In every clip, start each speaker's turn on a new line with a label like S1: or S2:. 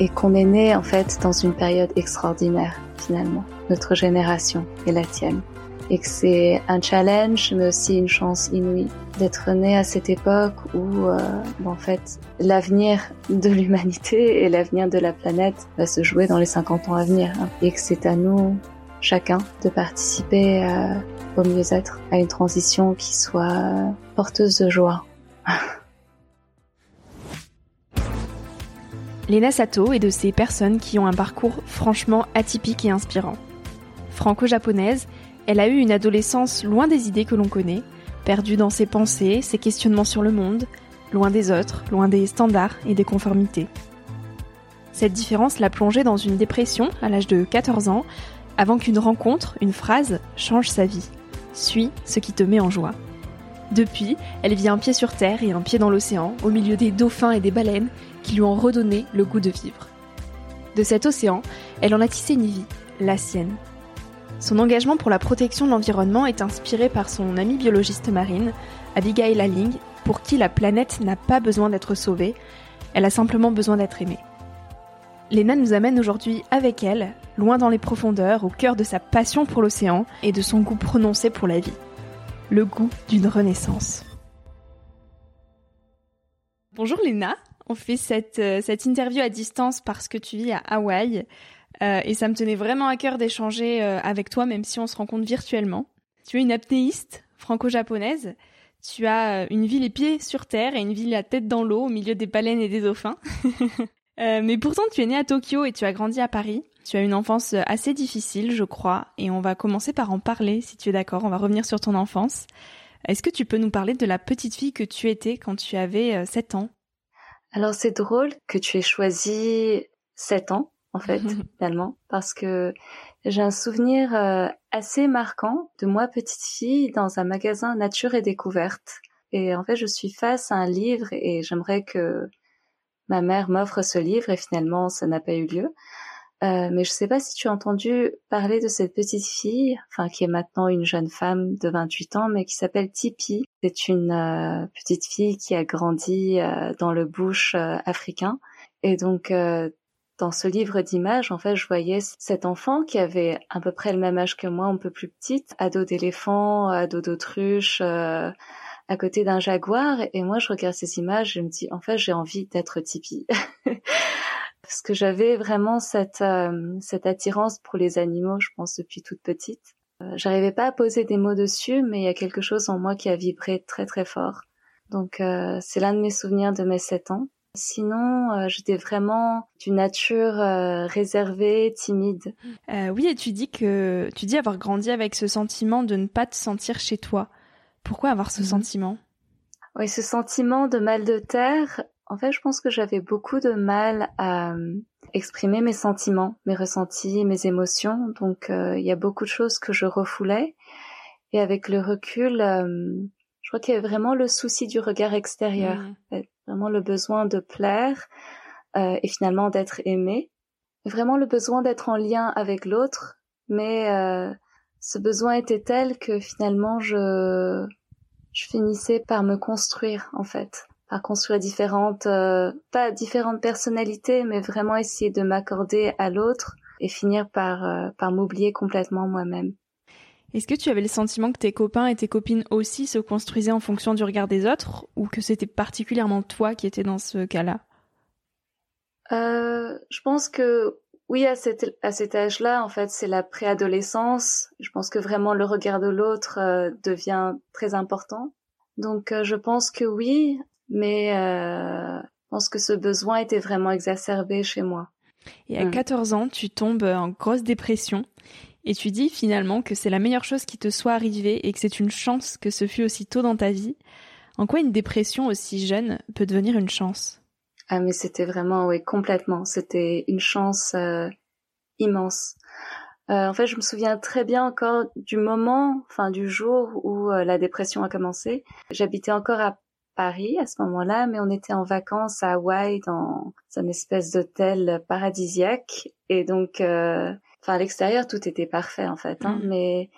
S1: Et qu'on est né en fait dans une période extraordinaire finalement, notre génération et la tienne. Et que c'est un challenge mais aussi une chance inouïe d'être né à cette époque où euh, en fait l'avenir de l'humanité et l'avenir de la planète va se jouer dans les 50 ans à venir hein. et que c'est à nous chacun de participer euh, au mieux-être à une transition qui soit porteuse de joie.
S2: Lena Sato est de ces personnes qui ont un parcours franchement atypique et inspirant. Franco-japonaise, elle a eu une adolescence loin des idées que l'on connaît, perdue dans ses pensées, ses questionnements sur le monde, loin des autres, loin des standards et des conformités. Cette différence l'a plongée dans une dépression à l'âge de 14 ans, avant qu'une rencontre, une phrase, change sa vie. Suis ce qui te met en joie. Depuis, elle vit un pied sur terre et un pied dans l'océan, au milieu des dauphins et des baleines, qui lui ont redonné le goût de vivre. De cet océan, elle en a tissé une vie, la sienne. Son engagement pour la protection de l'environnement est inspiré par son amie biologiste marine, Abigail Aling, pour qui la planète n'a pas besoin d'être sauvée, elle a simplement besoin d'être aimée. Léna nous amène aujourd'hui avec elle, loin dans les profondeurs, au cœur de sa passion pour l'océan et de son goût prononcé pour la vie. Le goût d'une renaissance. Bonjour Léna, on fait cette, euh, cette interview à distance parce que tu vis à Hawaï. Euh, et ça me tenait vraiment à cœur d'échanger euh, avec toi, même si on se rencontre virtuellement. Tu es une apnéiste franco-japonaise. Tu as une vie les pieds sur terre et une vie la tête dans l'eau au milieu des baleines et des dauphins. mais pourtant, tu es née à Tokyo et tu as grandi à Paris. Tu as une enfance assez difficile, je crois, et on va commencer par en parler, si tu es d'accord. On va revenir sur ton enfance. Est-ce que tu peux nous parler de la petite fille que tu étais quand tu avais 7 ans?
S1: Alors c'est drôle que tu aies choisi 7 ans, en fait, finalement, parce que j'ai un souvenir euh, assez marquant de moi, petite fille, dans un magasin Nature et Découverte. Et en fait, je suis face à un livre et j'aimerais que ma mère m'offre ce livre et finalement, ça n'a pas eu lieu. Euh, mais je sais pas si tu as entendu parler de cette petite fille, enfin qui est maintenant une jeune femme de 28 ans, mais qui s'appelle Tipi. C'est une euh, petite fille qui a grandi euh, dans le bush africain. Et donc dans ce livre d'images, en fait, je voyais cet enfant qui avait à peu près le même âge que moi, un peu plus petite, ado d'éléphant, ado d'autruche, à côté d'un jaguar et moi je regarde ces images et je me dis en fait j'ai envie d'être Tipeee parce que j'avais vraiment cette euh, cette attirance pour les animaux je pense depuis toute petite euh, j'arrivais pas à poser des mots dessus mais il y a quelque chose en moi qui a vibré très très fort donc euh, c'est l'un de mes souvenirs de mes sept ans Sinon, j'étais vraiment d'une nature réservée, timide.
S2: oui, et tu dis que tu dis avoir grandi avec ce sentiment de ne pas te sentir chez toi. Pourquoi avoir ce mhm. sentiment?
S1: Oui, ce sentiment de mal de terre. En fait, je pense que j'avais beaucoup de mal à euh, exprimer mes sentiments, mes ressentis, mes émotions. Donc, euh, il y a beaucoup de choses que je refoulais. Et avec le recul, euh, je crois qu'il y avait vraiment le souci du regard extérieur, vraiment le besoin de plaire et finalement d'être aimé, vraiment le besoin d'être en lien avec l'autre, mais ce besoin était tel que finalement je je finissais par me construire en fait, par construire différentes, euh, pas différentes personnalités, mais vraiment essayer de m'accorder à l'autre et finir par euh, par m'oublier complètement moi-même.
S2: Est-ce que tu avais le sentiment que tes copains et tes copines aussi se construisaient en fonction du regard des autres, ou que c'était particulièrement toi qui étais dans ce cas-là?
S1: Euh, Je pense que oui, à cet, à cet âge-là, en fait, c'est la préadolescence. Je pense que vraiment le regard de l'autre euh, devient très important. Donc, euh, je pense que oui, mais euh, je pense que ce besoin était vraiment exacerbé chez moi.
S2: Et à 14 mm. ans, tu tombes en grosse dépression et tu dis finalement que c'est la meilleure chose qui te soit arrivée et que c'est une chance que ce fût aussi tôt dans ta vie. En quoi une dépression aussi jeune peut devenir une chance?
S1: Ah mais c'était vraiment oui complètement. C'était une chance euh, immense. Euh, en fait, je me souviens très bien encore du moment, enfin du jour où euh, la dépression a commencé. J'habitais encore à Paris à ce moment-là, mais on était en vacances à Hawaï dans un espèce d'hôtel paradisiaque et donc, enfin à l'extérieur tout était parfait en fait, hein, mm. mais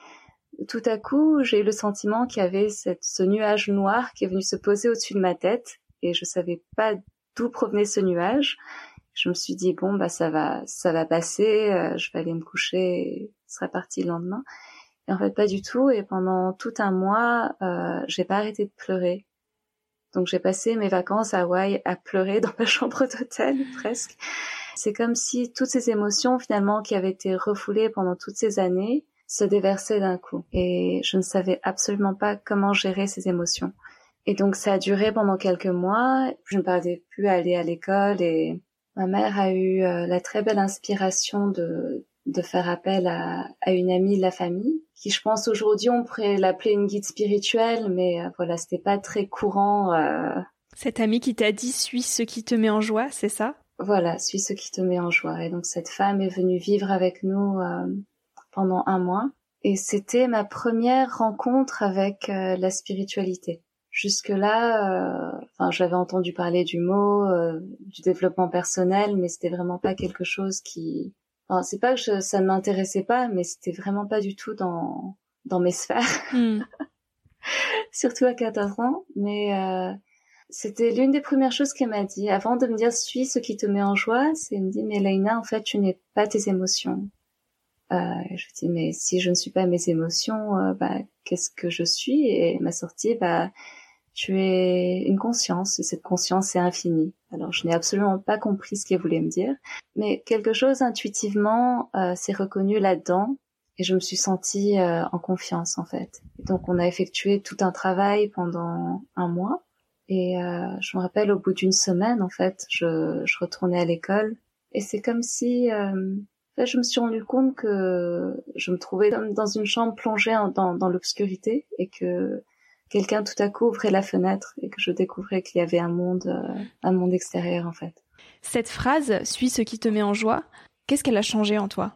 S1: tout à coup j'ai eu le sentiment qu'il y avait cette, ce nuage noir qui est venu se poser au-dessus de ma tête et je savais pas d'où provenait ce nuage. Je me suis dit bon bah ça va ça va passer, euh, je vais aller me coucher, et ce sera parti le lendemain. Et en fait pas du tout. Et pendant tout un mois, euh, j'ai pas arrêté de pleurer. Donc j'ai passé mes vacances à Hawaï à pleurer dans ma chambre d'hôtel presque. C'est comme si toutes ces émotions finalement qui avaient été refoulées pendant toutes ces années se déversaient d'un coup. Et je ne savais absolument pas comment gérer ces émotions. Et donc ça a duré pendant quelques mois. Je ne parlais plus à aller à l'école et ma mère a eu euh, la très belle inspiration de, de faire appel à, à une amie de la famille qui je pense aujourd'hui on pourrait l'appeler une guide spirituelle mais euh, voilà c'était pas très courant. Euh...
S2: Cette amie qui t'a dit suis ce qui te met en joie, c'est ça?
S1: Voilà, suis ce qui te met en joie. Et donc cette femme est venue vivre avec nous euh, pendant un mois et c'était ma première rencontre avec la spiritualité. Jusque-là, euh, enfin, j'avais entendu parler du mot, euh, du développement personnel, mais c'était vraiment pas quelque chose qui. Enfin, c'est pas que ça ne m'intéressait pas, mais c'était vraiment pas du tout dans dans mes sphères. Hmm. Surtout à 14 ans, mais euh, c'était l'une des premières choses qu'elle m'a dit. Avant de me dire suis ce qui te met en joie, c'est me dit mais Leïna, en fait, tu n'es pas tes émotions. Euh, je dis mais si je ne suis pas mes émotions, euh, bah qu'est-ce que je suis? Et ma sortie, bah tu es une conscience et cette conscience est infinie. Alors je n'ai absolument pas compris ce qu'elle voulait me dire, mais quelque chose intuitivement euh, s'est reconnu là-dedans et je me suis sentie euh, en confiance en fait. donc on a effectué tout un travail pendant un mois et euh, je me rappelle au bout d'une semaine en fait, je, je retournais à l'école et c'est comme si euh, je me suis rendu compte que je me trouvais dans une chambre plongée dans, dans l'obscurité et que quelqu'un tout à coup ouvrait la fenêtre et que je découvrais qu'il y avait un monde, euh, un monde extérieur en fait.
S2: Cette phrase "suis ce qui te met en joie", qu'est-ce qu'elle a changé en toi?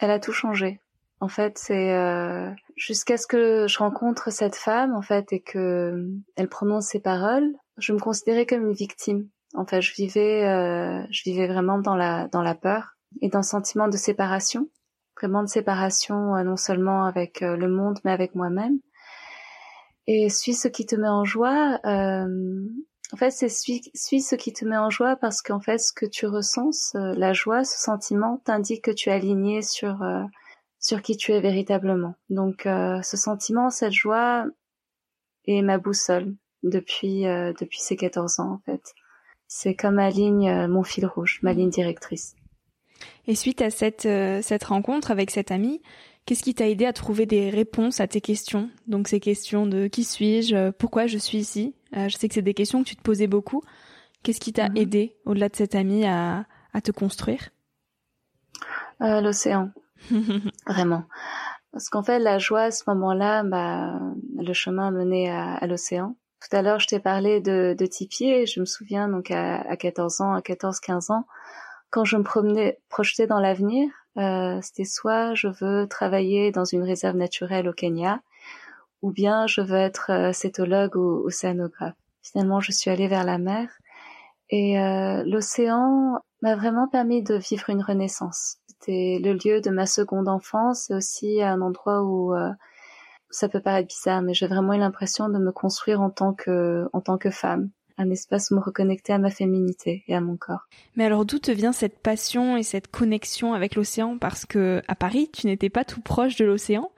S1: Elle a tout changé. En fait, c'est euh, jusqu'à ce que je rencontre cette femme en fait et que euh, elle prononce ces paroles, je me considérais comme une victime. En fait, je vivais, euh, je vivais vraiment dans la dans la peur et dans le sentiment de séparation, vraiment de séparation non seulement avec le monde mais avec moi-même. Et suis ce qui te met en joie. Euh, en fait, c'est suis, suis ce qui te met en joie parce qu'en fait, ce que tu ressens, la joie, ce sentiment, t'indique que tu es aligné sur euh, sur qui tu es véritablement. Donc, euh, ce sentiment, cette joie et ma boussole depuis depuis ces 14 ans en fait. C'est comme ma ligne, mon fil rouge, ma ligne directrice.
S2: Et suite à cette cette rencontre avec cette amie, qu'est-ce qui t'a aidé à trouver des réponses à tes questions? Donc ces questions de qui suis-je, pourquoi je suis ici? je sais que c'est des questions que tu te posais beaucoup. Qu'est-ce qui t'a mhm. aidé au-delà de cette amie à à te construire?
S1: Euh, L'océan, vraiment. Parce qu'en fait, la joie à ce moment-là, bah, le chemin menait à, à l'océan. Tout à l'heure, je t'ai parlé de, de Tipeee je me souviens donc à, à 14 ans, à 14-15 ans, quand je me promenais, projetais dans l'avenir, euh, c'était soit je veux travailler dans une réserve naturelle au Kenya, ou bien je veux être euh, cétologue ou océanographe. Finalement, je suis allée vers la mer et euh, l'océan m'a vraiment permis de vivre une renaissance. C'était le lieu de ma seconde enfance et aussi un endroit où euh, ça peut paraître bizarre, mais j'ai vraiment eu l'impression de me construire en tant que en tant que femme, un espace où me reconnecter à ma féminité et à mon corps.
S2: Mais alors d'où te vient cette passion et cette connexion avec l'océan? Parce que à Paris, tu n'étais pas tout proche de l'océan.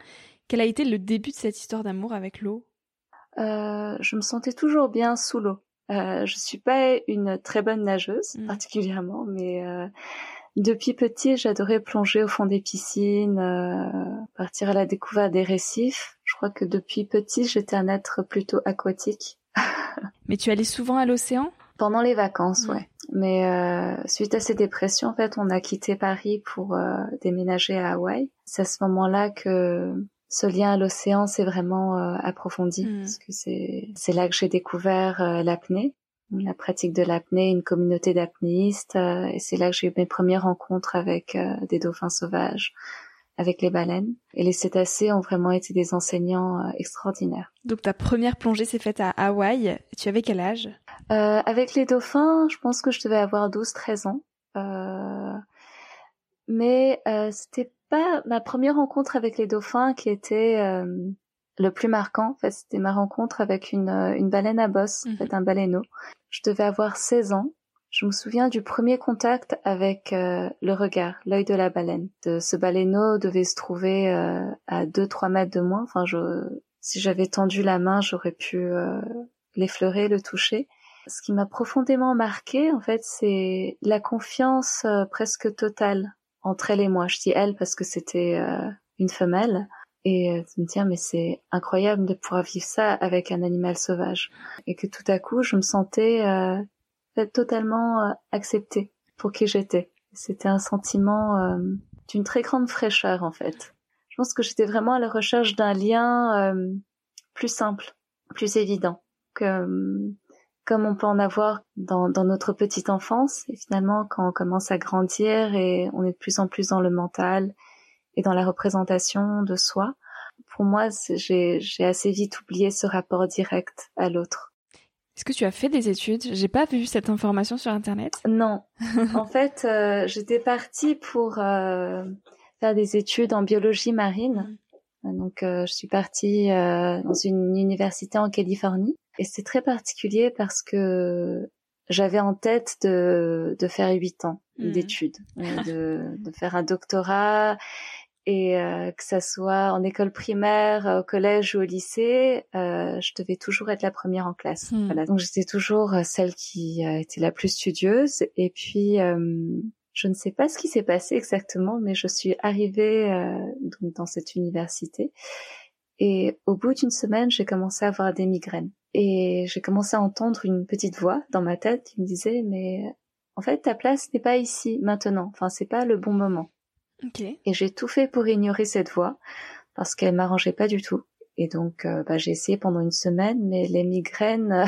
S2: Quel a été le début de cette histoire d'amour avec l'eau?
S1: Euh, Je me sentais toujours bien sous l'eau. Euh, je suis pas une très bonne nageuse mm. particulièrement, mais euh, depuis petit, j'adorais plonger au fond des piscines, euh, partir à la découverte des récifs. Je crois que depuis petit, j'étais un être plutôt aquatique.
S2: Mais tu allais souvent à l'océan?
S1: Pendant les vacances, ouais. Mais euh, suite à ces dépressions, en fait, on a quitté Paris pour euh, déménager à Hawaï. C'est à ce moment-là que ce lien à l'océan s'est vraiment euh, approfondi mm. parce que c'est là que j'ai découvert euh, l'apnée, la pratique de l'apnée, une communauté d'apnéistes euh, et c'est là que j'ai eu mes premières rencontres avec des dauphins sauvages, avec les baleines et les cétacés ont vraiment été des enseignants extraordinaires.
S2: Donc ta première plongée s'est faite à Hawaï. Tu avais quel âge?
S1: Avec les dauphins, je pense que je devais avoir 12-13 ans. mais c'était pas ma première rencontre avec les dauphins qui était euh, le plus marquant. En fait, c'était ma rencontre avec une, euh, une baleine à bosse, en mhm. fait, un baleineau. Je devais avoir 16 ans. Je me souviens du premier contact avec euh, le regard, l'œil de la baleine. De, ce baleineau devait se trouver à 2-3 mètres de moi. Enfin, je, si j'avais tendu la main, j'aurais pu l'effleurer, le toucher. Ce qui m'a profondément marqué, en fait, c'est la confiance presque totale entre elle et moi. Je dis elle parce que c'était euh, une femelle. Et euh, de me dire, mais c'est incroyable de pouvoir vivre ça avec un animal sauvage. Et que tout à coup, je me sentais euh, totalement euh, acceptée pour qui j'étais. C'était un sentiment d'une très grande fraîcheur, en fait. Je pense que j'étais vraiment à la recherche d'un lien plus simple, plus évident. Que comme on peut en avoir dans, dans, notre petite enfance. Et finalement, quand on commence à grandir et on est de plus en plus dans le mental et dans la représentation de soi, pour moi, j'ai assez vite oublié ce rapport direct à l'autre.
S2: Est-ce que tu as fait des études? J'ai pas vu cette information sur Internet.
S1: Non. en fait, euh, j'étais partie pour euh, faire des études en biologie marine. Mm. Donc, euh, je suis partie dans une université en Californie et c'est très particulier parce que j'avais en tête de, de faire huit ans mhm. d'études, de, de, faire un doctorat et euh, que ça soit en école primaire, au collège ou au lycée, euh, je devais toujours être la première en classe. Mhm. Voilà, donc j'étais toujours celle qui était la plus studieuse. Et puis, je ne sais pas ce qui s'est passé exactement, mais je suis arrivée donc dans cette université. Et au bout d'une semaine, j'ai commencé à avoir des migraines. Et j'ai commencé à entendre une petite voix dans ma tête qui me disait mais en fait ta place n'est pas ici maintenant. Enfin c'est pas le bon moment. Et j'ai tout fait pour ignorer cette voix parce qu'elle m'arrangeait pas du tout. Et donc euh, bah, j'ai essayé pendant une semaine, mais les migraines euh,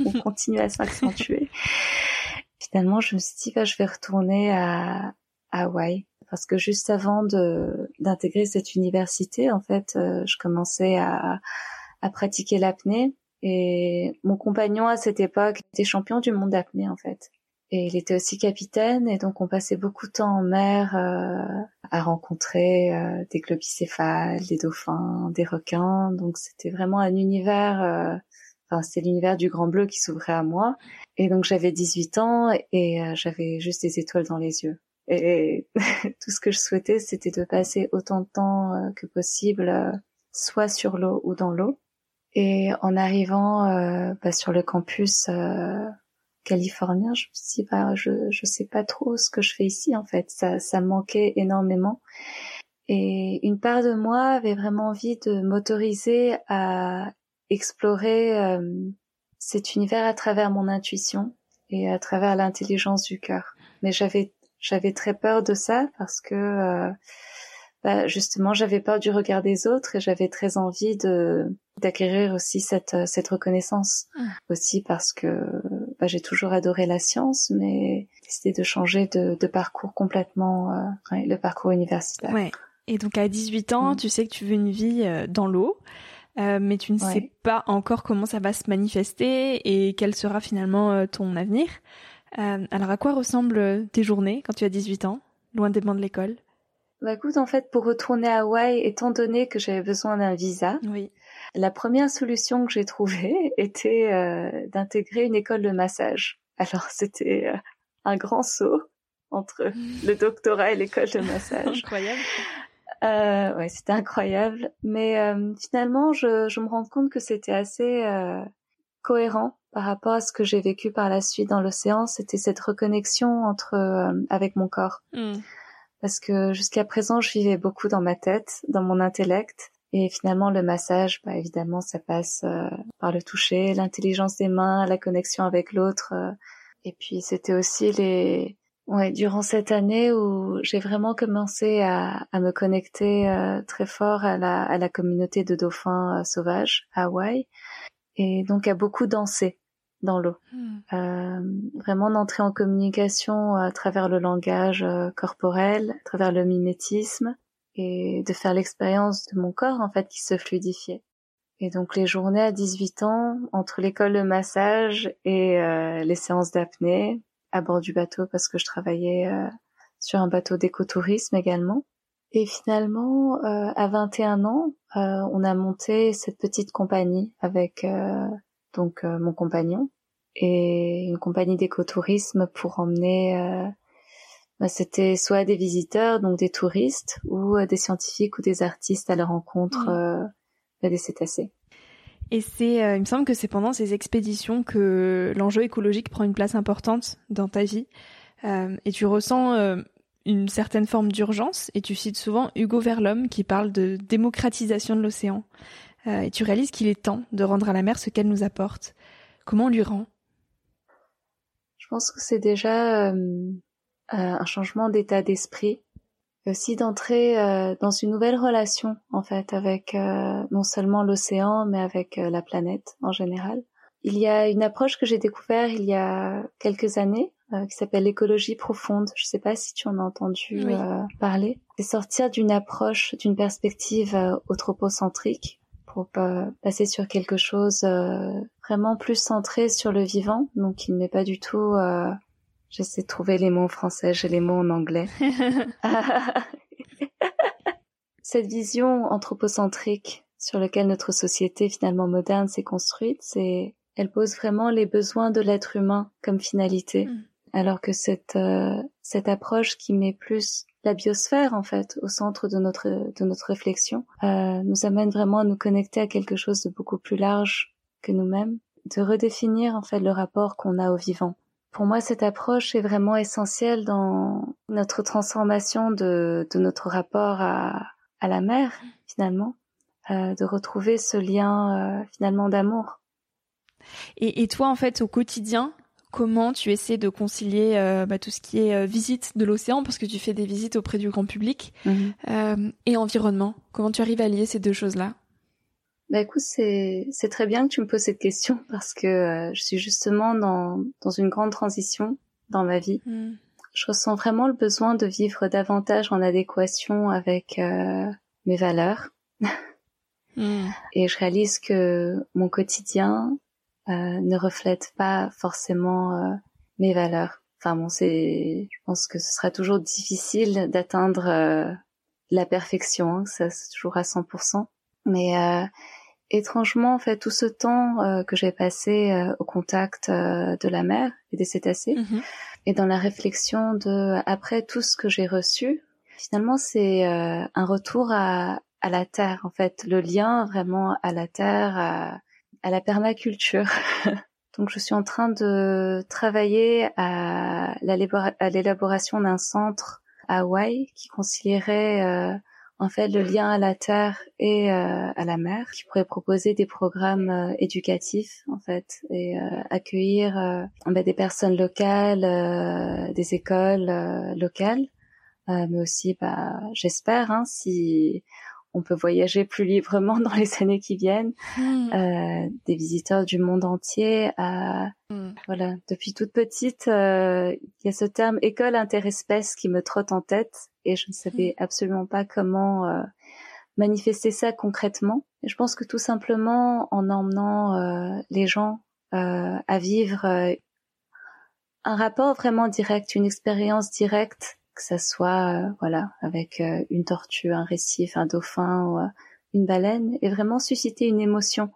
S1: ont continué à s'accentuer. Finalement, je me suis dit bah, je vais retourner à, à Hawaï parce que juste avant de d'intégrer cette université, en fait, euh, je commençais à, à pratiquer l'apnée et mon compagnon à cette époque était champion du monde d'apnée en fait. Et il était aussi capitaine et donc on passait beaucoup de temps en mer euh, à rencontrer euh, des globicéphales, des dauphins, des requins. Donc c'était vraiment un univers, euh, enfin c'était l'univers du grand bleu qui s'ouvrait à moi. Et donc j'avais 18 ans et j'avais juste des étoiles dans les yeux. Et tout ce que je souhaitais c'était de passer autant de temps que possible soit sur l'eau ou dans l'eau Et en arrivant euh, bah, sur le campus euh, californien, je me suis dit, bah, je je sais pas trop ce que je fais ici en fait. Ça ça me manquait énormément. Et une part de moi avait vraiment envie de m'autoriser à explorer euh, cet univers à travers mon intuition et à travers l'intelligence du cœur. Mais j'avais j'avais très peur de ça parce que euh, bah, justement j'avais peur du regard des autres et j'avais très envie de d'acquérir aussi cette cette reconnaissance ah. aussi parce que bah, j'ai toujours adoré la science mais décidé de changer de, de parcours complètement euh, le parcours universitaire.
S2: Ouais. Et donc à 18 ans, mm. tu sais que tu veux une vie euh, dans l'eau. Euh, mais tu ne sais pas encore comment ça va se manifester et quel sera finalement ton avenir. Alors à quoi ressemblent tes journées quand tu as 18 ans, loin des bancs de l'école?
S1: Bah écoute, en fait, pour retourner à Hawaï, étant donné que j'avais besoin d'un visa,
S2: oui.
S1: La première solution que j'ai trouvée était euh, d'intégrer une école de massage. Alors c'était un grand saut entre le doctorat et l'école de massage.
S2: Incroyable.
S1: Euh, ouais, c'était incroyable. Mais euh, finalement, je, je, me rends compte que c'était assez euh, cohérent par rapport à ce que j'ai vécu par la suite dans l'océan. C'était cette reconnexion entre euh, avec mon corps. Hmm. Parce que jusqu'à présent, je vivais beaucoup dans ma tête, dans mon intellect. Et finalement, le massage, bah, évidemment, ça passe euh, par le toucher, l'intelligence des mains, la connexion avec l'autre. et puis, c'était aussi les Ouais, durant cette année où j'ai vraiment commencé à, à me connecter euh, très fort à la, à la communauté de dauphins euh, sauvages à Hawaï, et donc à beaucoup danser dans l'eau. Hmm. Euh, vraiment d'entrer en communication à travers le langage euh, corporel, à travers le mimétisme, et de faire l'expérience de mon corps en fait qui se fluidifiait. Et donc les journées à 18 ans, entre l'école de massage et les séances d'apnée, à bord du bateau parce que je travaillais euh, sur un bateau d'écotourisme également. Et finalement, euh, à 21 ans, euh, on a monté cette petite compagnie avec donc mon compagnon et une compagnie d'écotourisme pour emmener bah, c'était soit des visiteurs, donc des touristes, ou des scientifiques ou des artistes à la rencontre bah, des cétacés.
S2: Et c'est, euh, il me semble que c'est pendant ces expéditions que l'enjeu écologique prend une place importante dans ta vie. Euh, et tu ressens euh, une certaine forme d'urgence. Et tu cites souvent Hugo Verlhomme qui parle de démocratisation de l'océan. et tu réalises qu'il est temps de rendre à la mer ce qu'elle nous apporte. Comment on lui rend?
S1: Je pense que c'est déjà un changement d'état d'esprit aussi d'entrer euh, dans une nouvelle relation en fait avec euh, non seulement l'océan mais avec euh, la planète en général. Il y a une approche que j'ai découvert il y a quelques années qui s'appelle l'écologie profonde. Je ne sais pas si tu en as entendu parler. C'est sortir d'une approche, d'une perspective anthropocentrique pour passer sur quelque chose vraiment plus centré sur le vivant, donc il n'est pas du tout J'essaie de trouver les mots en français, j'ai les mots en anglais. Cette vision anthropocentrique sur laquelle notre société finalement moderne s'est construite, c'est elle pose vraiment les besoins de l'être humain comme finalité, mm. alors que cette euh, cette approche qui met plus la biosphère en fait au centre de notre de notre réflexion euh, nous amène vraiment à nous connecter à quelque chose de beaucoup plus large que nous-mêmes, de redéfinir en fait le rapport qu'on a au vivant. Pour moi, cette approche est vraiment essentielle dans notre transformation de, de notre rapport à, à la mer, finalement, euh, de retrouver ce lien euh, finalement d'amour.
S2: Et, et, toi, en fait, au quotidien, comment tu essaies de concilier euh, bah, tout ce qui est visite de l'océan, parce que tu fais des visites auprès du grand public, mhm. euh, et environnement? Comment tu arrives à lier ces deux choses-là?
S1: Bah écoute, c'est c'est très bien que tu me poses cette question parce que euh, je suis justement dans dans une grande transition dans ma vie. Hmm. Je ressens vraiment le besoin de vivre davantage en adéquation avec euh, mes valeurs. Hmm. Et je réalise que mon quotidien euh, ne reflète pas forcément mes valeurs. Enfin bon, c'est, je pense que ce sera toujours difficile d'atteindre la perfection, hein, ça c'est toujours à 100%. Mais étrangement, en fait, tout ce temps euh, que j'ai passé euh, au contact euh, de la mer et des cétacés, mhm. et dans la réflexion de après tout ce que j'ai reçu, finalement, c'est un retour à, à la terre, en fait, le lien vraiment à la terre, à, à la permaculture. Donc, je suis en train de travailler à l'élaboration d'un centre à Hawaï qui concilierait euh, en fait le lien à la terre et euh, à la mer, qui pourrait proposer des programmes euh, éducatifs en fait et euh, accueillir ben, des personnes locales, des écoles locales, mais aussi, bah, j'espère, hein, si on peut voyager plus librement dans les années qui viennent, hmm. euh, des visiteurs du monde entier. À, hmm. Voilà, depuis toute petite, euh, il y a ce terme école interespèce qui me trotte en tête et je ne savais hmm. absolument pas comment euh, manifester ça concrètement. Et je pense que tout simplement en emmenant euh, les gens euh, à vivre un rapport vraiment direct, une expérience directe que ça soit euh, voilà avec euh, une tortue, un récif, un dauphin ou euh, une baleine, et vraiment susciter une émotion.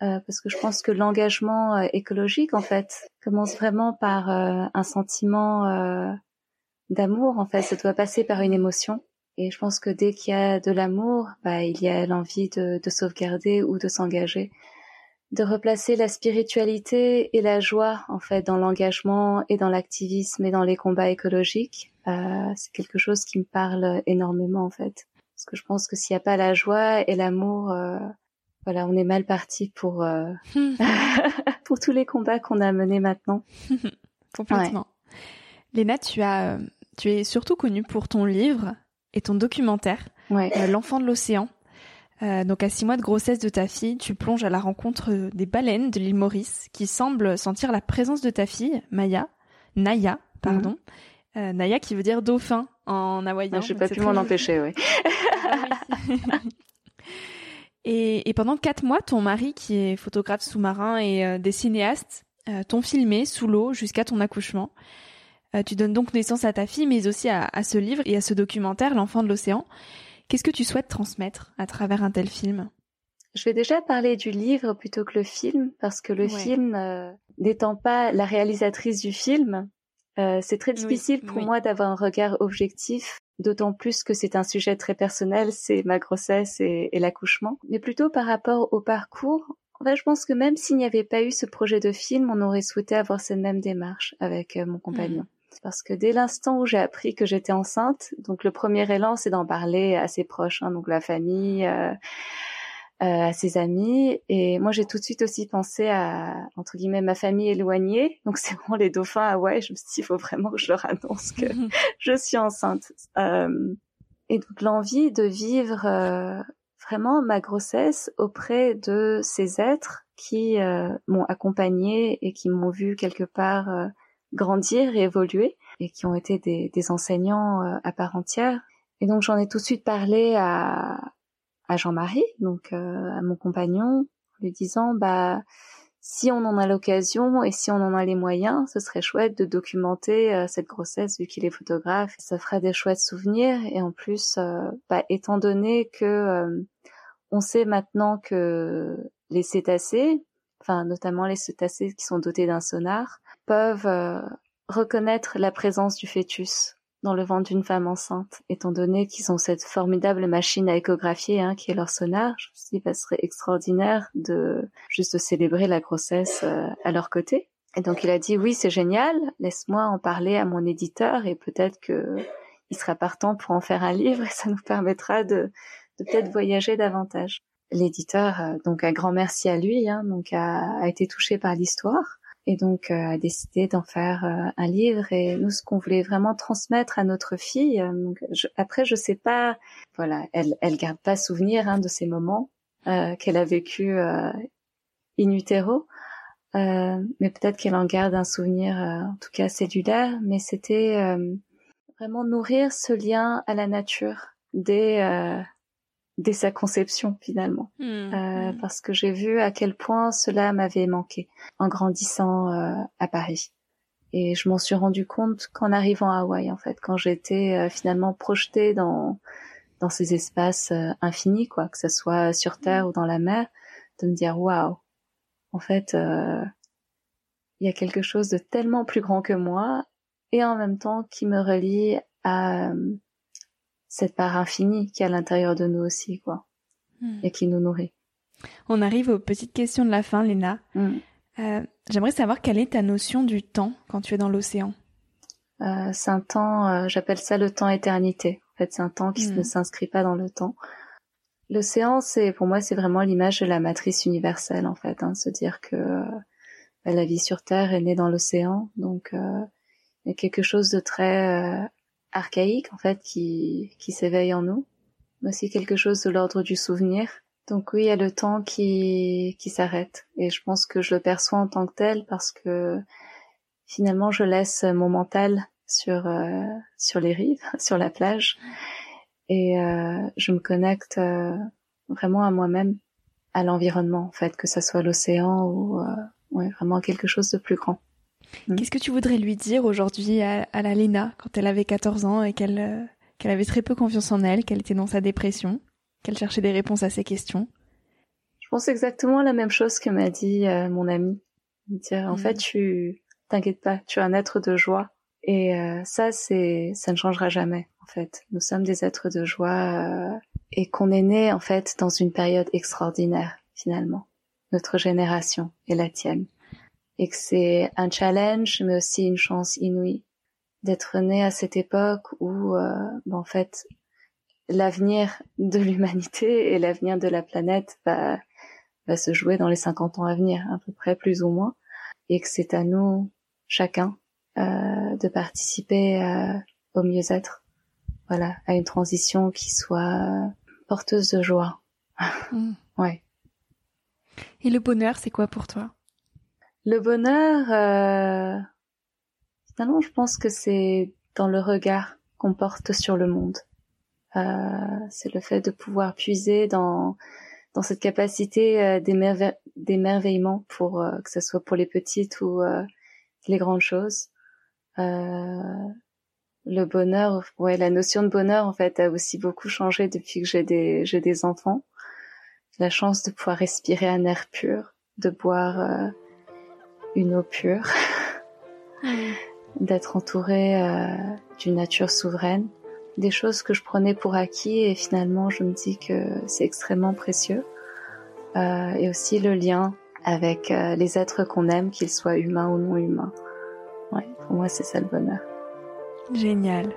S1: parce que je pense que l'engagement écologique en fait commence vraiment par un sentiment d'amour. En fait, ça doit passer par une émotion. Et je pense que dès qu'il y a de l'amour, bah, il y a l'envie de, de sauvegarder ou de s'engager de replacer la spiritualité et la joie en fait dans l'engagement et dans l'activisme et dans les combats écologiques. Euh, c'est quelque chose qui me parle énormément en fait, parce que je pense que s'il n'y a pas la joie et l'amour, euh, voilà, on est mal parti pour euh, pour tous les combats qu'on a menés maintenant.
S2: Complètement. Léna, tu as tu es surtout connue pour ton livre et ton documentaire, L'enfant de l'océan euh, donc à six mois de grossesse de ta fille, tu plonges à la rencontre des baleines de l'île Maurice qui semblent sentir la présence de ta fille, Maya, Naya, pardon. Mhm. Euh, Naya qui veut dire dauphin en hawaïen.
S1: Je n'ai pas pu m'en empêcher, oui.
S2: et, et, pendant quatre mois, ton mari, qui est photographe sous-marin et euh, des cinéastes, t'ont filmé sous l'eau jusqu'à ton accouchement. Tu donnes donc naissance à ta fille, mais aussi à, à ce livre et à ce documentaire, L'enfant de l'océan. Qu'est-ce que tu souhaites transmettre à travers un tel film?
S1: Je vais déjà parler du livre plutôt que le film, parce que le film, euh, n'étant pas la réalisatrice du film, euh, c'est très difficile pour moi d'avoir un regard objectif, d'autant plus que c'est un sujet très personnel, c'est ma grossesse et, l'accouchement. Mais plutôt par rapport au parcours, en fait, je pense que même s'il n'y avait pas eu ce projet de film, on aurait souhaité avoir cette même démarche avec euh, mon compagnon. Mmh parce que dès l'instant où j'ai appris que j'étais enceinte, donc le premier élan, c'est d'en parler à ses proches, hein, donc la famille, euh, euh, à ses amis. Et moi, j'ai tout de suite aussi pensé à entre guillemets ma famille éloignée. Donc c'est vraiment les dauphins à Hawaï. Je me suis dit, il faut vraiment que je leur annonce que je suis enceinte. Euh, et donc l'envie de vivre euh, vraiment ma grossesse auprès de ces êtres qui euh, m'ont accompagnée et qui m'ont vu quelque part grandir et évoluer et qui ont été des, des enseignants euh, à part entière. Et donc j'en ai tout de suite parlé à, à Jean-Marie, donc euh, à mon compagnon, lui disant bah si on en a l'occasion et si on en a les moyens, ce serait chouette de documenter euh, cette grossesse vu qu'il est photographe. Ça ferait des chouettes souvenirs et en plus, bah, étant donné que on sait maintenant que les cétacés, enfin notamment les cétacés qui sont dotés d'un sonar, peuvent euh, reconnaître la présence du fœtus dans le ventre d'une femme enceinte, étant donné qu'ils ont cette formidable machine à échographier hein, qui est leur sonar. Je me suis dit, bah, ce serait extraordinaire de juste célébrer la grossesse euh, à leur côté. Et donc il a dit, oui, c'est génial, laisse-moi en parler à mon éditeur et peut-être que il sera partant pour en faire un livre et ça nous permettra de, peut-être voyager davantage l'éditeur, euh, donc un grand merci à lui, hein, donc a, été touché par l'histoire et donc euh, a décidé d'en faire euh, un livre. Et nous, ce qu'on voulait vraiment transmettre à notre fille, donc je, après, je sais pas, voilà, elle, elle garde pas souvenir hein, de ces moments qu'elle a vécu in utero. mais peut-être qu'elle en garde un souvenir, en tout cas cellulaire. Mais c'était vraiment nourrir ce lien à la nature dès dès sa conception finalement, hmm. euh, parce que j'ai vu à quel point cela m'avait manqué en grandissant euh, à Paris. Et je m'en suis rendu compte qu'en arrivant à Hawaï, en fait, quand j'étais euh, finalement projetée dans dans ces espaces infinis, quoi, que ce soit sur Terre ou dans la mer, de me dire waouh, en fait, il y a quelque chose de tellement plus grand que moi et en même temps qui me relie à cette part infinie qui est à l'intérieur de nous aussi, quoi, hmm. et qui nous nourrit.
S2: On arrive aux petites questions de la fin, Léna. Hmm. Euh, j'aimerais savoir quelle est ta notion du temps quand tu es dans l'océan?
S1: Euh, c'est un temps, euh, j'appelle ça le temps éternité. En fait, c'est un temps qui hmm. ne s'inscrit pas dans le temps. L'océan, c'est pour moi, c'est vraiment l'image de la matrice universelle, en fait. Hein, se dire que bah, la vie sur Terre est née dans l'océan, donc il y a quelque chose de très archaïque, en fait, qui qui s'éveille en nous, mais aussi quelque chose de l'ordre du souvenir donc oui, il y a le temps qui, qui s'arrête. Et je pense que je le perçois en tant que tel parce que finalement, je laisse mon mental sur, euh, sur les rives, sur la plage. Et euh, je me connecte euh, vraiment à moi-même, à l'environnement, en fait, que ce soit l'océan ou ouais, vraiment quelque chose de plus grand.
S2: Mm. Qu'est-ce que tu voudrais lui dire aujourd'hui à, à, la Lena quand elle avait 14 ans et qu'elle qu'elle avait très peu confiance en elle, qu'elle était dans sa dépression qu'elle cherchait des réponses à ces questions?
S1: Je pense exactement la même chose que m'a dit euh, mon ami. Dire en fait, mm. tu t'inquiète pas, tu es un être de joie et euh, ça c'est ça ne changera jamais en fait. Nous sommes des êtres de joie euh, et qu'on est né en fait dans une période extraordinaire finalement. Notre génération et la tienne. Et que c'est un challenge mais aussi une chance inouïe d'être né à cette époque où ben, en fait l'avenir de l'humanité et l'avenir de la planète va, va se jouer dans les 50 ans à venir, à peu près plus ou moins, et que c'est à nous, chacun, euh, de participer euh, au mieux-être, voilà, à une transition qui soit porteuse de joie. Mm. ouais.
S2: Et le bonheur, c'est quoi pour toi?
S1: Le bonheur, euh, finalement, je pense que c'est dans le regard qu'on porte sur le monde. Euh, c'est le fait de pouvoir puiser dans cette capacité euh, d'émerveillement pour que ce soit pour les petites ou les grandes choses. le bonheur, ouais, la notion de bonheur en fait a aussi beaucoup changé depuis que j'ai des enfants. La chance de pouvoir respirer un air pur, de boire une eau pure, d'être entouré d'une nature souveraine des choses que je prenais pour acquis et finalement je me dis que c'est extrêmement précieux. Euh, et aussi le lien avec euh, les êtres qu'on aime, qu'ils soient humains ou non humains. Ouais, pour moi c'est ça le bonheur.
S2: Génial.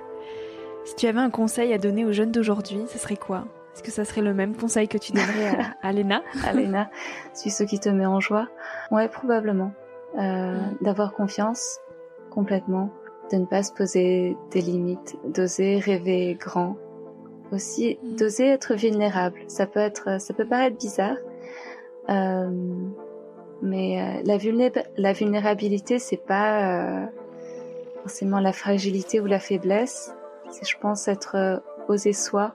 S2: Si tu avais un conseil à donner aux jeunes d'aujourd'hui, ce serait quoi? Est-ce que ça serait le même conseil que tu donnerais à, à Léna?
S1: À Léna, suis ce qui te met en joie? Ouais, probablement. Euh, D'avoir confiance complètement de ne pas se poser des limites, d'oser rêver grand, aussi mm. d'oser être vulnérable. Ça peut être, ça peut paraître bizarre, euh, mais euh, la, la vulnérabilité, c'est pas euh, forcément la fragilité ou la faiblesse. C'est, je pense, être euh, oser soi,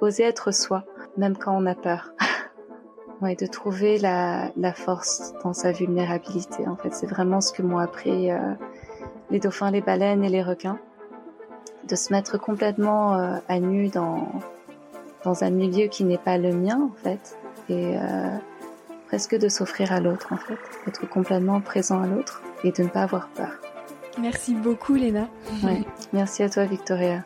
S1: oser être soi, même quand on a peur. Ouais, de trouver la, la force dans sa vulnérabilité. En fait, c'est vraiment ce que m'ont appris les dauphins, les baleines et les requins, de se mettre complètement euh, à nu dans, dans un milieu qui n'est pas le mien en fait, et euh, presque de s'offrir à l'autre en fait, d'être complètement présent à l'autre et de ne pas avoir peur.
S2: Merci beaucoup Léna.
S1: Merci à toi Victoria.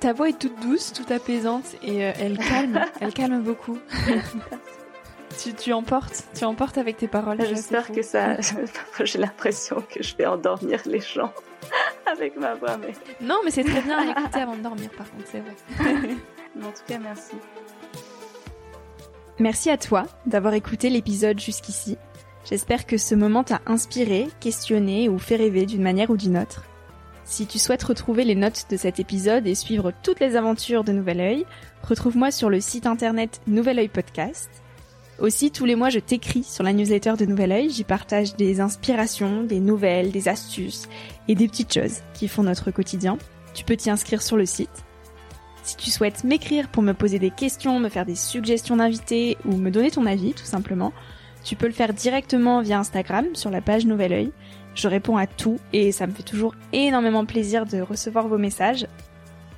S2: Ta voix est toute douce, toute apaisante et euh, elle calme, elle calme beaucoup. tu, tu emportes, tu emportes avec tes paroles.
S1: J'espère que ça. J'ai l'impression que je vais endormir les gens avec ma voix, mais.
S2: Non, mais c'est très bien à écouter avant de dormir, par contre, c'est vrai.
S1: en tout cas, merci.
S2: Merci à toi d'avoir écouté l'épisode jusqu'ici. J'espère que ce moment t'a inspiré, questionné ou fait rêver d'une manière ou d'une autre. Si tu souhaites retrouver les notes de cet épisode et suivre toutes les aventures de Nouvel Oeil, retrouve-moi sur le site internet Nouvel Oeil Podcast aussi, tous les mois, je t'écris sur la newsletter de Nouvel Oeil. J'y partage des inspirations, des nouvelles, des astuces et des petites choses qui font notre quotidien. Tu peux t'y inscrire sur le site. Si tu souhaites m'écrire pour me poser des questions, me faire des suggestions d'invités ou me donner ton avis, tout simplement, tu peux le faire directement via Instagram sur la page Nouvel Oeil. Je réponds à tout et ça me fait toujours énormément plaisir de recevoir vos messages.